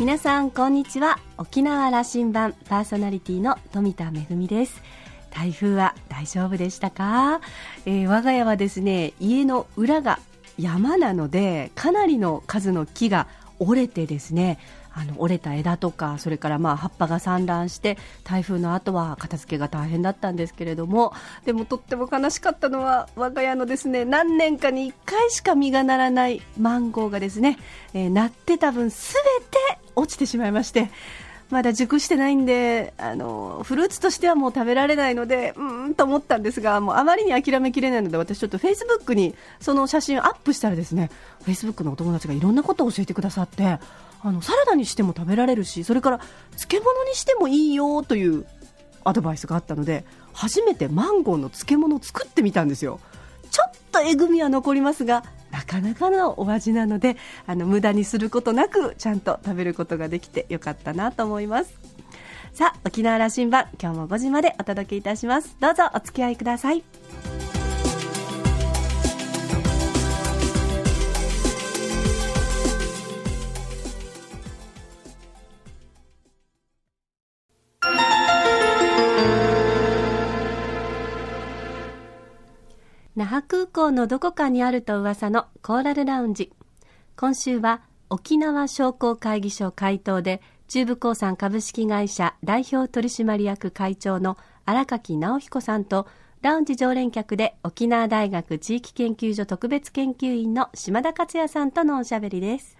皆さんこんにちは。沖縄羅針盤パーソナリティの富田恵です。台風は大丈夫でしたか、えー、我が家はですね家の裏が山なのでかなりの数の木が折れてですねあの折れた枝とかそれからまあ葉っぱが散乱して台風の後は片付けが大変だったんですけれどもでもとっても悲しかったのは我が家のですね何年かに1回しか実がならないマンゴーがですね、えー、なってた分すべて落ちてしまいましてまだ熟してないんであのフルーツとしてはもう食べられないのでうーんと思ったんですがもうあまりに諦めきれないので私ちょっとフェイスブックにその写真をアップしたらですねフェイスブックのお友達がいろんなことを教えてくださってあのサラダにしても食べられるしそれから漬物にしてもいいよというアドバイスがあったので初めてマンゴーの漬物を作ってみたんですよ。ちょっとえぐみは残りますがなかなかのお味なのであの無駄にすることなくちゃんと食べることができてよかったなと思います。さあ沖縄羅針盤今日も5時までお届けいたします。どうぞお付き合いください。那覇空港のどこかにあると噂のコーラルラウンジ今週は沖縄商工会議所会頭で中部興産株式会社代表取締役会長の荒垣直彦さんとラウンジ常連客で沖縄大学地域研究所特別研究員の島田克也さんとのおしゃべりです。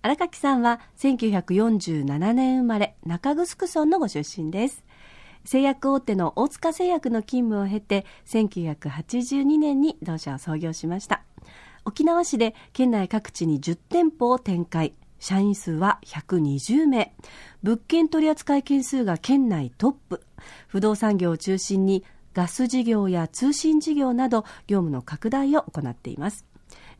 荒垣さんは1947年生まれ中城村のご出身です。製薬大手の大塚製薬の勤務を経て1982年に同社を創業しました。沖縄市で県内各地に10店舗を展開。社員数は120名。物件取扱件数が県内トップ。不動産業を中心にガス事業や通信事業など業務の拡大を行っています。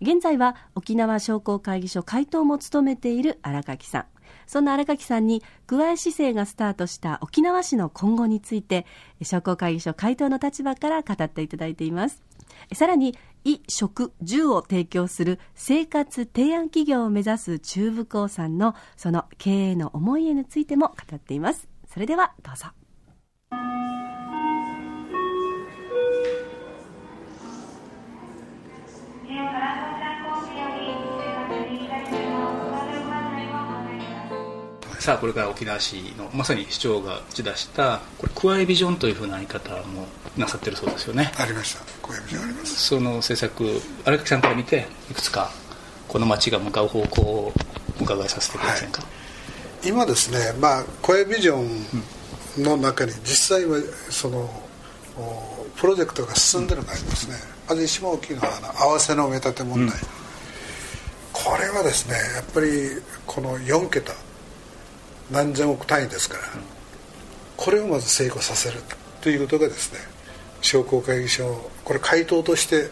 現在は沖縄商工会議所会頭も務めている荒垣さん。そんな荒垣さんに具合姿勢がスタートした沖縄市の今後について商工会議所回答の立場から語っていただいています。さらに衣食住を提供する生活提案企業を目指す中部興産のその経営の思いへについても語っています。それではどうぞ。さあこれから沖縄市のまさに市長が打ち出したこれクワイビジョンというふうな言い方もなさってるそうですよね。ありました。クワイビジョンあります。その政策荒垣さんから見ていくつかこの町が向かう方向をお伺いさせてくださいか、はい、今ですねまあクワイビジョンの中に実際はそのプロジェクトが進んでるのがありますね、まず一番大きいのは合わせの埋め立て問題、うん、これはですねやっぱりこの4桁何千億単位ですから、これをまず成功させるということがですね商工会議所これ回答として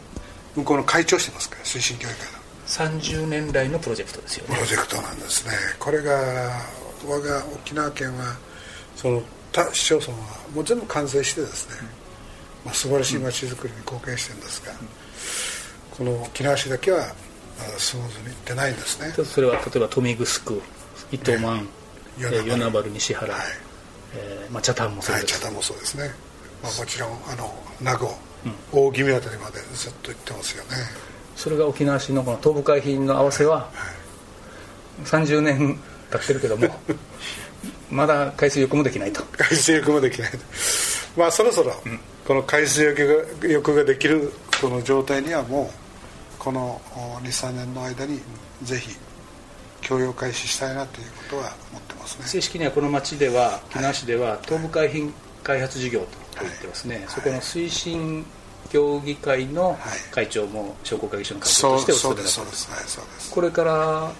向こうの会長してますから推進協議会の。30年来のプロジェクトですよね。プロジェクトなんですね。これが我が沖縄県はその他市町村はもう全部完成してですね、うん、まあ、素晴らしい街づくりに貢献してるんですが、うん、この沖縄市だけはスムーズにいってないんですね。それは例えば豊見城糸満、ね与那原西原、はい。えーまあ、茶炭もそうです、はい、茶炭もそうですね、まあ、もちろんあの名護、うん、大宜味あたりまでずっと行ってますよね。それが沖縄市のこの東部海浜の合わせは、はい。はい、30年経ってるけども まだ海水浴もできないと。海水浴もできないと。まあそろそろ、この海水浴が浴ができるこの状態にはもうこの23年の間にぜひ供用開始したいなということは思ってますね。正式にはこの町では木梨では東部海浜開発事業と言ってますね、はい、そこの推進協議会の会長も商工会議所の会長としてお勤めだったんです。これから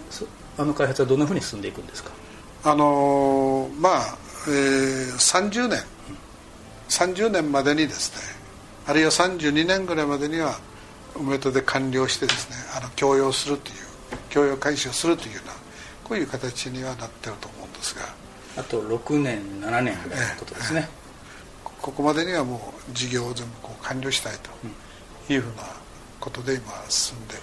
あの開発はどんなふうに進んでいくんですか？あのー、まあ、えー、30年。30年までにですねあるいは32年ぐらいまでには埋め立て完了してですねあの供用するという供用開始をするというようなこういう形にはなってると思うんですが。あと6年7年ぐらいのことですね、ここまでにはもう事業を全部こう完了したいというふうなことで今進んで、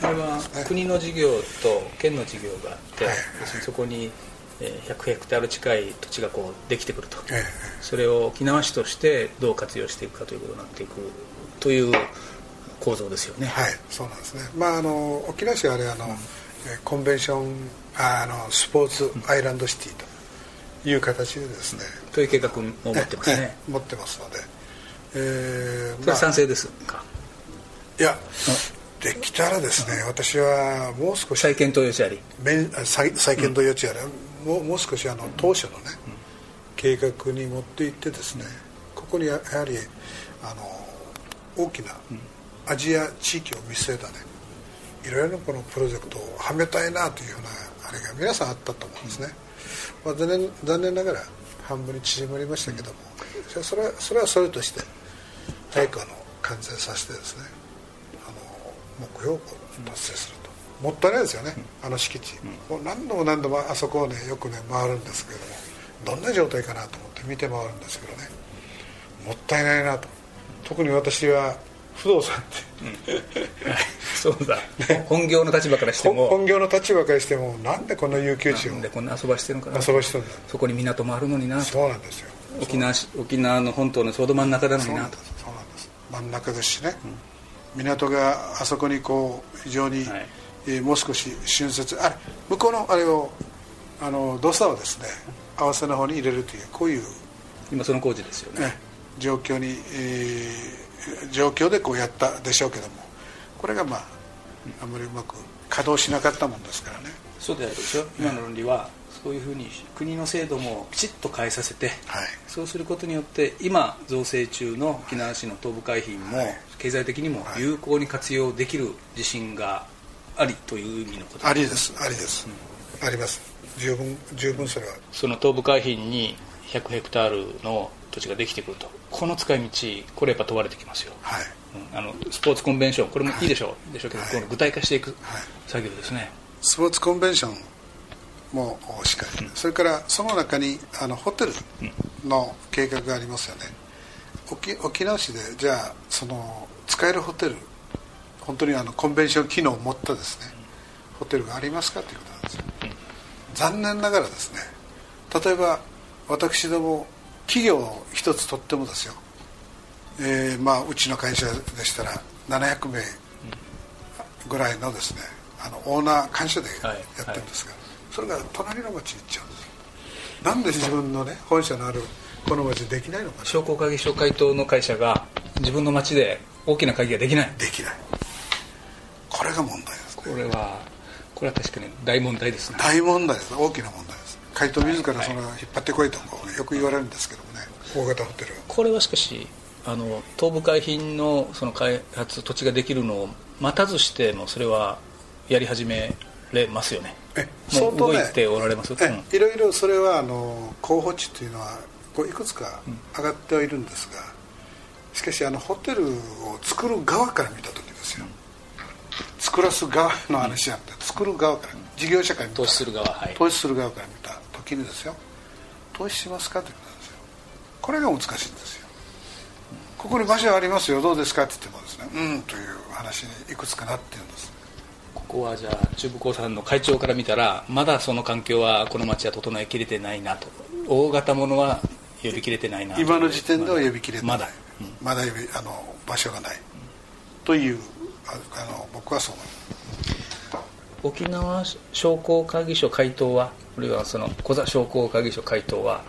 これは国の事業と県の事業があって、はい、そこに100ヘクタール近い土地がこうできてくると、ええ、それを沖縄市としてどう活用していくかということになっていくという構造ですよね。はい。そうなんですね。まああの沖縄市はあれあの、うん、コンベンションあのスポーツアイランドシティという形でですね、うん、という計画を持ってますね。持ってますので、えー、それ賛成ですか、いや、できたらですね、私はもう少し。再検討余地あり。再再検討余地あり、もうもう少しあの当初のね、計画に持っていってですねここにやはりあの大きなアジア地域を見据えたねいろいろなこのプロジェクトをはめたいなというようなあれが皆さんあったと思うんですね、まあ、残念残念ながら半分に縮まりましたけどもそれはそれはそれとして早くあの完成させてですねあの目標を達成すると。もったいないですよね、あの敷地、もう何度も何度もあそこをねよくね回るんですけどもどんな状態かなと思って見て回るんですけどねもったいないなと。特に私は不動産って、うん、そうだ、ね、本業の立場からしても。本業の立場からしてもなんでこんな有給地をなんでこんな遊ばしてるのかな。遊ばしてるそこに港もあるのにな。そうなんですよ。沖縄沖縄の本島のちょうど真ん中なのにな。とそうなんです。真ん中ですしね、うん、港があそこにこう非常に、はい。えー、もう少し春節あれ向こうのあれをあの土佐をですね合わせの方に入れるというこういう今その工事ですよね、ね、状況に、えー、状況でこうやったでしょうけどもこれがまああんまりうまく稼働しなかったもんですからね。そうであるでしょ、今の論理はそういうふうに国の制度もきちっと変えさせて、はい、そうすることによって今造成中の沖縄市の東部海浜も、経済的にも有効に活用できる自信がありという意味のことありです。ありです、うん、あります。十分十分それは。その東部海浜に100ヘクタールの土地ができてくると。この使い道これやっぱ問われてきますよ、はい。うん、あのスポーツコンベンションこれもいいでしょう、はい、でしょうけど、はい、具体化していく作業ですね、スポーツコンベンションもしっかり、うん、それからその中にあのホテルの計画がありますよね、沖沖縄市でじゃあその使えるホテル本当にあのコンベンション機能を持ったですねホテルがありますかということなんですよ。残念ながらですね例えば私ども企業一つとってもですよ、えー、まあうちの会社でしたら700名ぐらいのですねあのオーナー会社でやってるんですが、はい。はい、それが隣の町に行っちゃうんですなんで自分のね本社のあるこの町できないのか商工会議所会頭の会社が自分の町で大きな会議ができない。できない。これが問題です、ね、これはこれは確かに大問題ですね。大問題です。大きな問題です回答自らその、引っ張ってこいとよく言われるんですけどもね。大型ホテルこれはしかしあの東部海浜のその開発土地ができるのを待たずしてもそれはやり始めれますよね。え相当、ね、動いておられますえ、うん、いろいろそれはあの候補地というのはこういくつか上がってはいるんですが、しかしあのホテルを作る側から見た時ですよ、作らす側の話じゃなくて作る側から事業者から見た。投資する側、はい、投資する側から見た時にですよ。投資しますかということなんですよ。これが難しいんですよ。ここに場所ありますよ。どうですかって言ってもですね。うんという話にいくつかなってるんです。ここはじゃあ中部興産の会長から見たらまだその環境はこの町は整えきれてないなと。大型ものは呼びきれてないな今の時点では呼びきれてない。まだ、うん、まだ呼びあの場所がない、うん、というあの僕はそう思います沖縄商工会議所回答はあるいはその小座商工会議所回答はや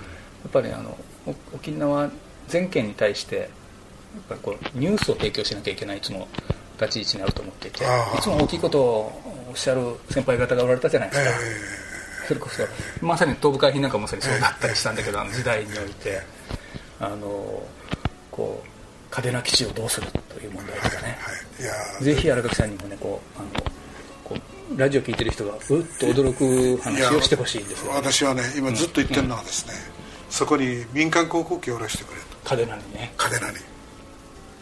っぱりあの沖縄全県に対してやっぱりこうニュースを提供しなきゃいけないいつも立ち位置にあると思っていていつも大きいことをおっしゃる先輩方がおられたじゃないですか、えー、それこそまさに東部海浜なんかまさにそうだったりしたんだけど、あの時代においてあのこう嘉手納基地をどうするという問題とかね、はい、ぜひ荒垣さんにもねこうあのラジオ聞いてる人がうっと驚く話をしてほしいんですよ、ね、私はね今ずっと言ってるのはですね、うん、そこに民間航空機を下ろしてくれと。嘉手納にね。嘉手納に。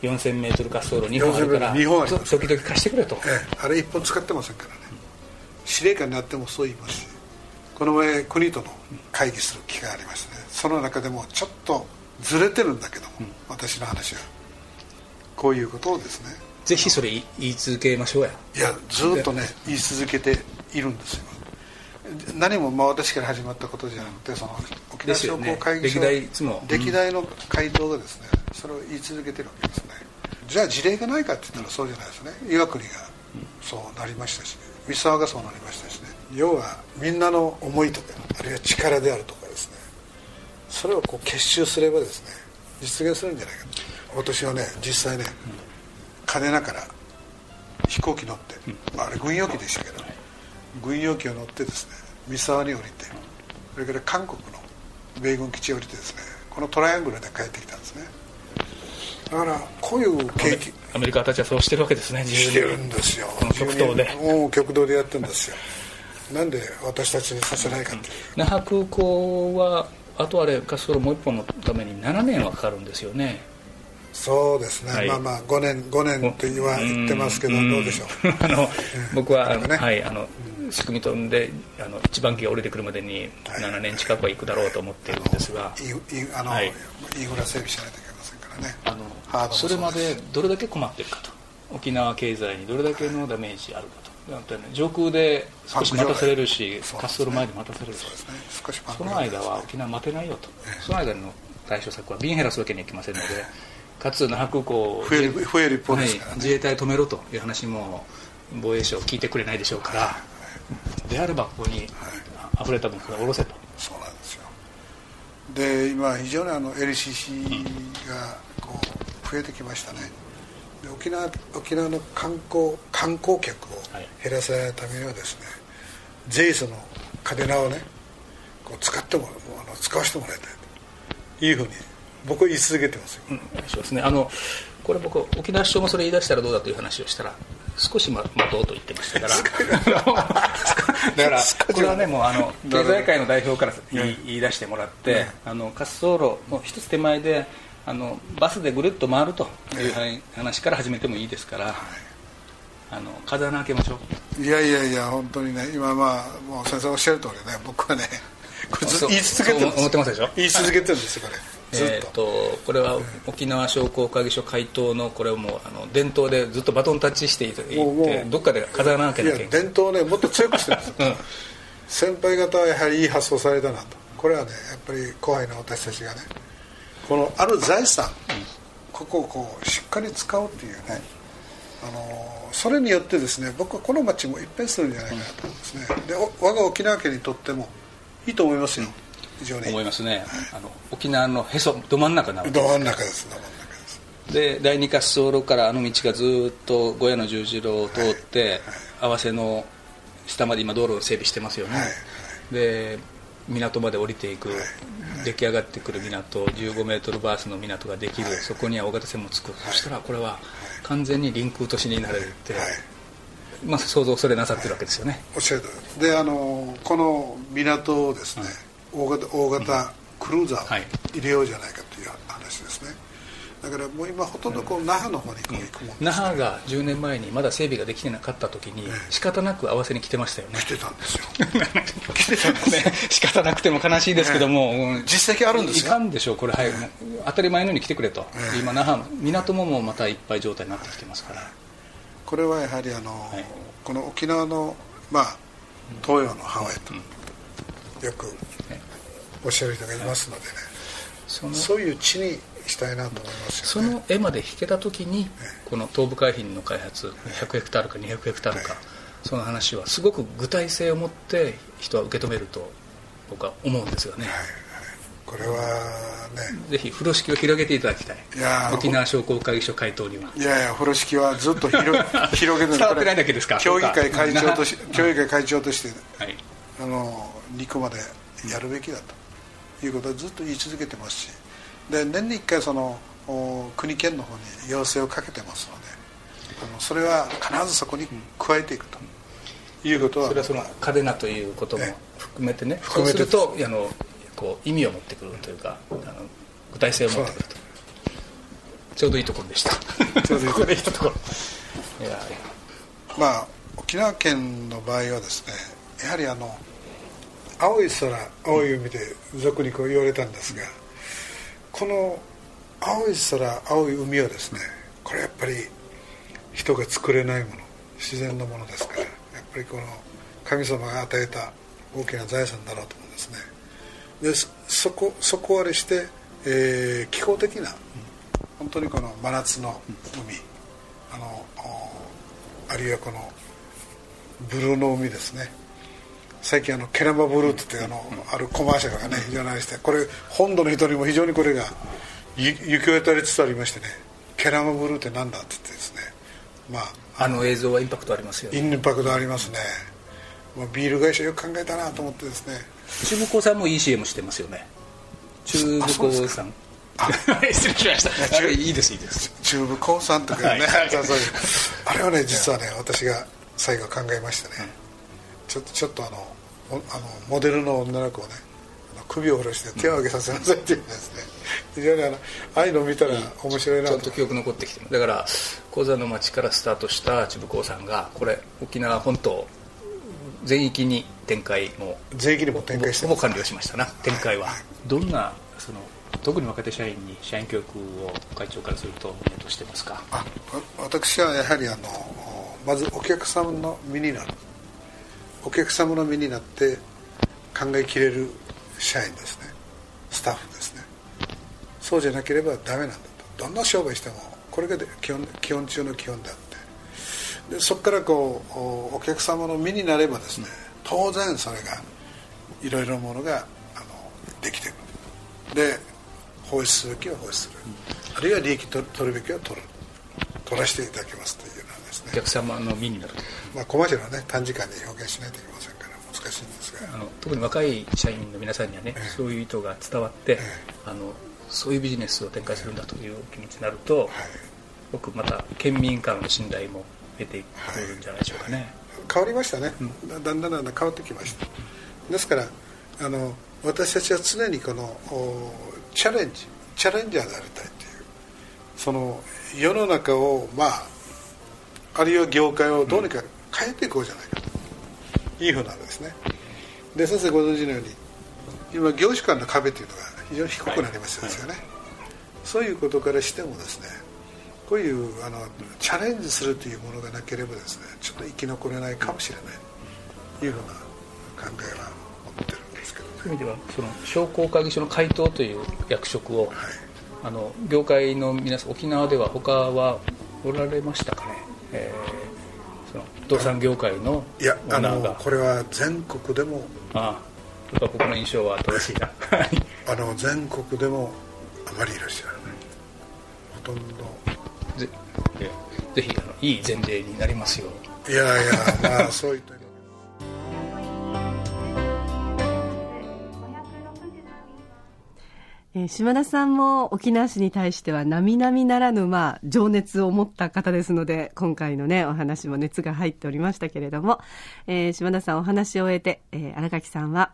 4000m 滑走路2本あるから2本あ時々貸してくれと、ええ、あれ1本使ってませんからね、司令官になってもそう言いますしこの前国との会議する機会がありましてねその中でもちょっとずれてるんだけども、うん、私の話は。こういうことをですねぜひそれ言い続けましょうや。いやずっとね言い続けているんですよ。何もまあ私から始まったことじゃなくてその沖縄商工会議所、ね、歴代の回答がですねそれを言い続けてるわけですね。じゃあ事例がないかって言ったらそうじゃないですね。岩国がそうなりましたし三沢がそうなりましたしね。要はみんなの思いとかあるいは力であるとかですね。それをこう結集すればですね実現するんじゃないか私はね実際ね金なから飛行機乗って、あれ軍用機でしたけど、軍用機を乗ってですね三沢に降りてそれから韓国の米軍基地を降りてですねこのトライアングルで帰ってきたんですね。だからこういう景気アメリカたちはそうしてるわけですね自由してるんですよ。極東で。極東でやってるんですよ。なんで私たちにさせないかっていう、那覇空港はあとあれ滑走路もう一本のために7年はかかるんですよねそうですね、はい、まあまあ5年5年と言わ言ってますけどどうでしょう？あの僕は、ね、はいあの仕組み飛んであの一番機が降りてくるまでに7年近くは行くだろうと思っているんですが、はい、あの、はい、インフラ整備しないといけませんからね。あのそれまでどれだけ困ってるかと。沖縄経済にどれだけのダメージあるかと、上空で少し待たされるし、滑走路前で待たされるし、その間は沖縄待てないよと、その間の対処策は便減らすわけにはいきませんので、かつ那覇空港増える増える一方ですから、ね、自衛隊止めろという話も防衛省聞いてくれないでしょうから、であればここに溢れた分から下ろせと、そうなんですよ。で今非常にあの LCC がこう増えてきましたね。で沖縄沖縄の観光観光客を減らさないためにはですね、ジェイスの嘉手納をねこう使ってもあの使わせてもらいたいというふうに僕は言い続けてますよ、うん、そうですね。あのこれ僕沖縄市長もそれ言い出したらどうだという話をしたら少し待とうと言ってましたから。だからこれはねもうあの経済界の代表から言い出してもらって、あの滑走路の一つ手前であのバスでぐるっと回るという話から始めてもいいですから、あの風穴開けましょう。いやいやいや本当にね今まあもう先生おっしゃる通りね僕はねこれずっと言い続けてる思ってますでしょ？言い続けてるんですよこれえーと、これは沖縄商工会議所会頭のこれをもうあの伝統でずっとバトンタッチしていってどっかで風穴開けなきゃいけない。伝統をねもっと強くしてるんです。うん、先輩方はやはりいい発想されたなと。これはねやっぱり後輩の私たちがね。このある財産、うん、ここをこうしっかり使おうっていうねあのそれによってですね僕はこの町も一変するんじゃないかなと思うんですね、で我が沖縄県にとってもいいと思いますよ、うん非常に。思いますね、はい、あの沖縄のへそど真ん中など真ん中ですど真ん中です。で第二滑走路からあの道がずっと小屋の十字路を通って、合わせの下まで今道路を整備してますよね、で港まで降りていく、出来上がってくる港15メートルバースの港ができる、そこには大型船もつく、そしたらこれは完全に臨空都市になれるって、まあ、想像それなさってるわけですよね。おっしゃるであのこの港をですね、大型大型クルーザーを入れようじゃないかという話ですね、だからもう今ほとんどこう那覇の方に行くもんね、那覇が10年前にまだ整備ができてなかった時に仕方なく合わせに来てましたよね。来てたんですよ。来てたんですね。仕方なくても悲しいですけども、ね、実績あるんですよ。いかんでしょうこれ、はい、当たり前のように来てくれと、今那覇港ももうまたいっぱい状態になってきてますから。これはやはりあの、はい、この沖縄のまあ東洋のハワイと、よくおっしゃる人がいますのでね、そのそういう地にしたいなと思います、ね、その絵まで引けた時に、この東部海浜の開発100ヘクタールか200ヘクタールか、その話はすごく具体性を持って人は受け止めると僕は思うんですよね、はいこれはね。ぜひ風呂敷を広げていただきたい。沖縄商工会議所会頭には。いやいや風呂敷はずっと広 広げて伝わってないだけですか？協議会会長とし協議会会長として、はい、あの肉までやるべきだと、いうことをずっと言い続けてますしで年に1回その国県の方に要請をかけてますのであのそれは必ずそこに加えていくということはそれはその嘉手納ということも含めてね。含めて。そうするとあのこう意味を持ってくるというかあの具体性を持ってくると。ちょうどいいところでした。ちょうどいい。ところでしたところ。いやまあ沖縄県の場合はですねやはりあの青い空青い海で俗にこう言われたんですがこの青い空青い海はですねこれやっぱり人が作れないもの自然のものですからやっぱりこの神様が与えた大きな財産だろうと思うんですね。でそこ底割れして、えー、気候的な本当にこの真夏の海、あのあるいはこのブルーの海ですね。最近あのケラマブルーってあの、あるコマーシャルがね非常にありましてこれ本土の人にも非常にこれが行き渡りつつありましてねケラマブルーって何だって言ってですねまああの映像はインパクトありますよね。インパクトありますね、まあ、ビール会社よく考えたなと思ってですね。中部興産もいい CM してますよね。中部興産失礼しました。いいですいいです。中部興産とかね、はい、あれはね実はね私が最後考えましたね、ちょっとちょっとあのあのモデルの女の子をね首を下ろして手を上げさせなさいって言うんですね、非常にあのああいうのを見たら面白いなちゃんと記憶残ってきてだから鉱山の町からスタートした千部興さんがこれ沖縄本島全域に展開も全域にも展開しても完了しましたな展開は、はい、どんなその特に若手社員に社員教育を会長からすると目としてますか？あ私はやはりあのまずお客様の身になるお客様の身になって考えきれる社員ですね。スタッフですね。そうじゃなければダメなんだと。どんな商売してもこれが基本基本中の基本であって。でそこからこうお客様の身になればですね当然それがいろいろものがあのできてくる。で放出するべきは放出する、あるいは利益取るべきは取る。取らせていただきますと。客様の身になるまあ、コマーシャルはね短時間で表現しないといけませんから難しいんですが。あの特に若い社員の皆さんにはね、えそういう意図が伝わって、えあのそういうビジネスを展開するんだという気持ちになると、はい、僕また県民からの信頼も得てくるんじゃないでしょうかね、はい、変わりましたね、うん、だんだんだんだん変わってきました。ですからあの私たちは常にこのチャレンジチャレンジャーでありたいというその世の中をまああるいは業界をどうにか変えていこうじゃないかというふうなんですね。で先生ご存知のように今業種間の壁というのが非常に低くなりましたですよね、はい、そういうことからしてもですねこういうあのチャレンジするというものがなければですねちょっと生き残れないかもしれないというふうな考えは持ってるんですけど、ね、そういう意味ではその商工会議所の回答という役職を、はい、あの業界の皆さん沖縄では他はおられましたか？ねえー、その不動産業界のいやあのこれは全国でも。ああやっぱ僕の印象は正しいな。あの全国でもあまりいらっしゃらない。ほとんど。ぜぜひあのいい前例になりますよいやいやまあそういったえ、島田さんも沖縄市に対しては並々ならぬ、まあ、情熱を持った方ですので、今回のね、お話も熱が入っておりましたけれども、えー、島田さんお話を終えて、えー、荒垣さんは、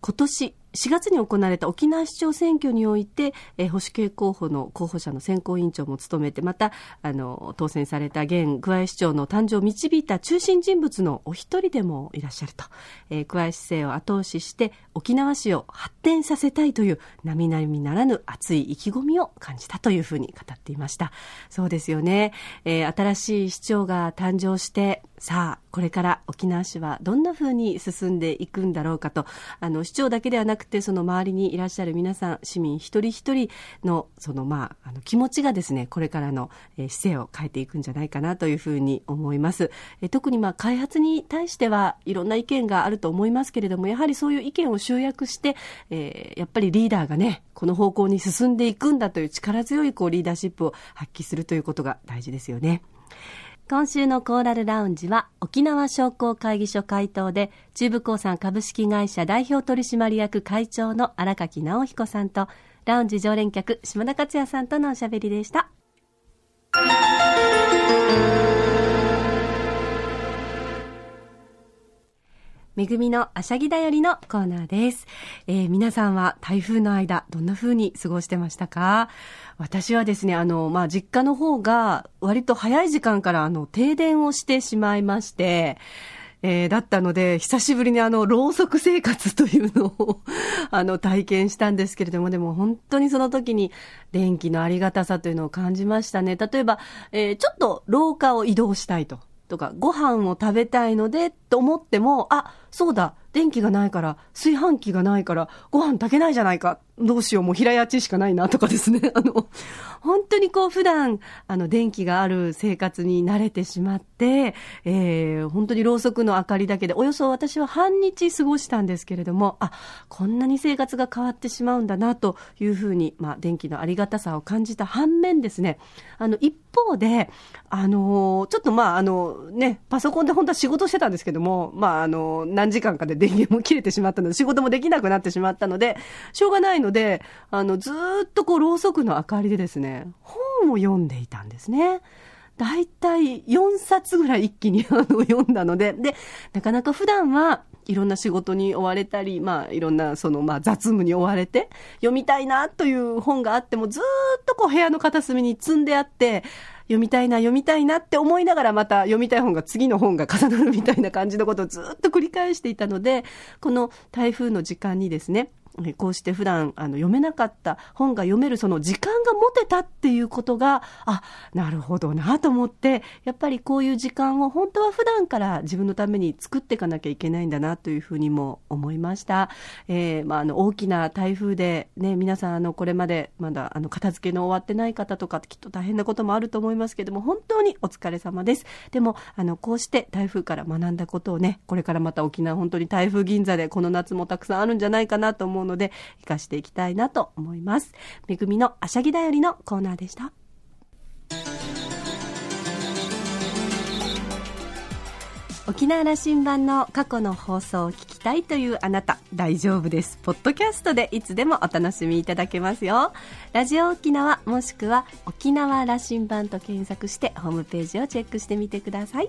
今年4月に行われた沖縄市長選挙において、えー、保守系候補の候補者の選考委員長も務めて、また、あの、当選された現桑江市長の誕生を導いた中心人物のお一人でもいらっしゃると、えー、桑江市政を後押しして、沖縄市を発展させたいという、並々ならぬ熱い意気込みを感じたというふうに語っていました。そうですよね。えー、新しい市長が誕生して、さあ、これから沖縄市はどんなふうに進んでいくんだろうかと、あの、市長だけではなくて、その周りにいらっしゃる皆さん、市民一人一人の、その、まあ、あの、気持ちがですね、これからの、えー、姿勢を変えていくんじゃないかなというふうに思います。えー、特に、まあ、開発に対しては、いろんな意見があると思いますけれども、やはりそういう意見を集約して、えー、やっぱりリーダーがね、この方向に進んでいくんだという力強い、こう、リーダーシップを発揮するということが大事ですよね。今週のコーラルラウンジは沖縄商工会議所会頭で中部興産株式会社代表取締役会長の荒垣直彦さんとラウンジ常連客島田克也さんとのおしゃべりでした。めぐみのあしゃぎだよりのコーナーです。えー、皆さんは台風の間、どんな風に過ごしてましたか？私はですね、あの、まあ、実家の方が割と早い時間からあの、停電をしてしまいまして、えー、だったので、久しぶりにあの、ろうそく生活というのを あの、体験したんですけれども、でも本当にその時に電気のありがたさというのを感じましたね。例えば、えー、ちょっと廊下を移動したいと。とか、ご飯を食べたいので、と思っても、あ、そうだ、電気がないから、炊飯器がないから、ご飯炊けないじゃないか。どうしよう、もう平屋ちしかないなとかですね。あの、本当にこう普段、あの、電気がある生活に慣れてしまって、えー、本当にろうそくの明かりだけで、およそ私は半日過ごしたんですけれども、あ、こんなに生活が変わってしまうんだなというふうに、まあ、電気のありがたさを感じた反面ですね、あの、一方で、あの、ちょっとまあ、あの、ね、パソコンで本当は仕事してたんですけども、まあ、あの、何時間かで電源も切れてしまったので、仕事もできなくなってしまったので、しょうがないので、あの、ずっとこう、ろうそくの明かりでですね、本を読んでいたんですね。だいたい4冊ぐらい一気にあの読んだので、で、なかなか普段はいろんな仕事に追われたり、まあ、いろんなその、まあ、雑務に追われて、読みたいなという本があっても、ずっとこう部屋の片隅に積んであって、読みたいな、読みたいなって思いながらまた読みたい本が次の本が重なるみたいな感じのことをずっと繰り返していたので、この台風の時間にですね、こうして普段あの読めなかった本が読めるその時間が持てたっていうことが、あ、なるほどなと思って、やっぱりこういう時間を本当は普段から自分のために作っていかなきゃいけないんだなというふうにも思いました。えー、まあ、あの大きな台風でね、皆さんあのこれまでまだあの片付けの終わってない方とかきっと大変なこともあると思いますけども、本当にお疲れ様です。でも、あの、こうして台風から学んだことをね、これからまた沖縄本当に台風銀座でこの夏もたくさんあるんじゃないかなと思うので、活かしていきたいなと思います。めぐみのあしゃぎだよりのコーナーでした。沖縄羅針盤の過去の放送を聞きたいというあなた大丈夫ですポッドキャストでいつでもお楽しみいただけますよラジオ沖縄もしくは沖縄羅針盤と検索してホームページをチェックしてみてください